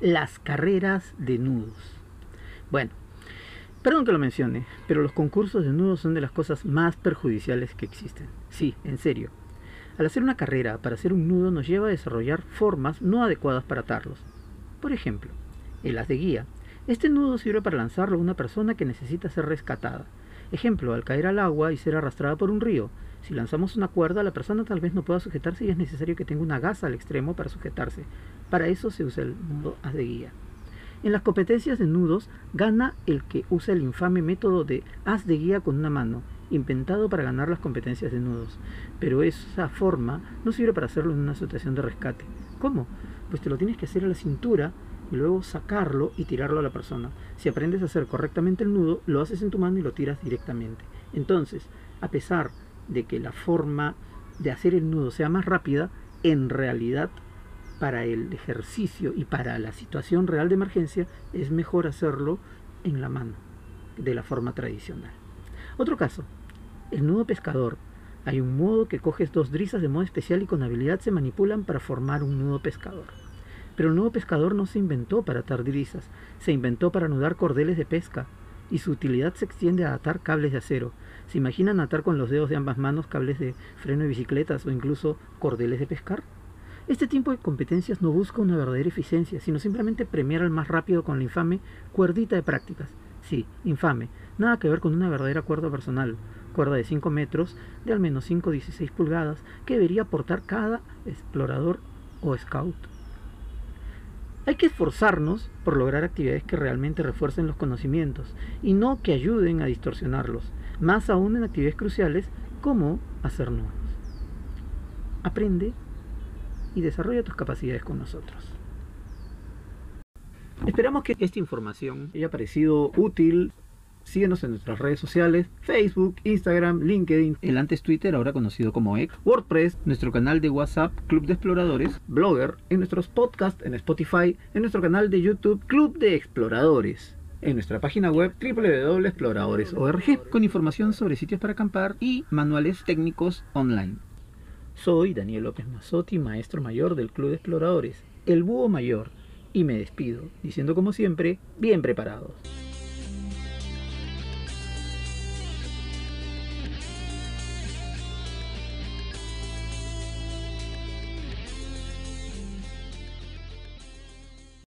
las carreras de nudos. Bueno, perdón que lo mencione, pero los concursos de nudos son de las cosas más perjudiciales que existen. Sí, en serio. Al hacer una carrera para hacer un nudo nos lleva a desarrollar formas no adecuadas para atarlos. Por ejemplo, el as de guía. Este nudo sirve para lanzarlo a una persona que necesita ser rescatada. Ejemplo, al caer al agua y ser arrastrada por un río. Si lanzamos una cuerda, la persona tal vez no pueda sujetarse y es necesario que tenga una gasa al extremo para sujetarse. Para eso se usa el nudo as de guía. En las competencias de nudos gana el que usa el infame método de as de guía con una mano, inventado para ganar las competencias de nudos. Pero esa forma no sirve para hacerlo en una situación de rescate. ¿Cómo? Pues te lo tienes que hacer a la cintura y luego sacarlo y tirarlo a la persona. Si aprendes a hacer correctamente el nudo, lo haces en tu mano y lo tiras directamente. Entonces, a pesar de que la forma de hacer el nudo sea más rápida, en realidad para el ejercicio y para la situación real de emergencia es mejor hacerlo en la mano, de la forma tradicional. Otro caso, el nudo pescador. Hay un modo que coges dos drisas de modo especial y con habilidad se manipulan para formar un nudo pescador. Pero el nudo pescador no se inventó para atar drisas, se inventó para anudar cordeles de pesca, y su utilidad se extiende a atar cables de acero. ¿Se imaginan atar con los dedos de ambas manos cables de freno de bicicletas o incluso cordeles de pescar? Este tipo de competencias no busca una verdadera eficiencia, sino simplemente premiar al más rápido con la infame cuerdita de prácticas. Sí, infame, nada que ver con una verdadera cuerda personal, cuerda de 5 metros, de al menos 5-16 pulgadas, que debería portar cada explorador o scout. Hay que esforzarnos por lograr actividades que realmente refuercen los conocimientos y no que ayuden a distorsionarlos, más aún en actividades cruciales como hacer nudos. Aprende y desarrolla tus capacidades con nosotros. Esperamos que esta información haya parecido útil Síguenos en nuestras redes sociales, Facebook, Instagram, LinkedIn, el antes Twitter, ahora conocido como X, WordPress, nuestro canal de WhatsApp, Club de Exploradores, Blogger, en nuestros podcasts, en Spotify, en nuestro canal de YouTube, Club de Exploradores en nuestra página web www.exploradores.org con información sobre sitios para acampar y manuales técnicos online. Soy Daniel López Mazotti, maestro mayor del Club de Exploradores, el Búho Mayor, y me despido, diciendo como siempre, bien preparados.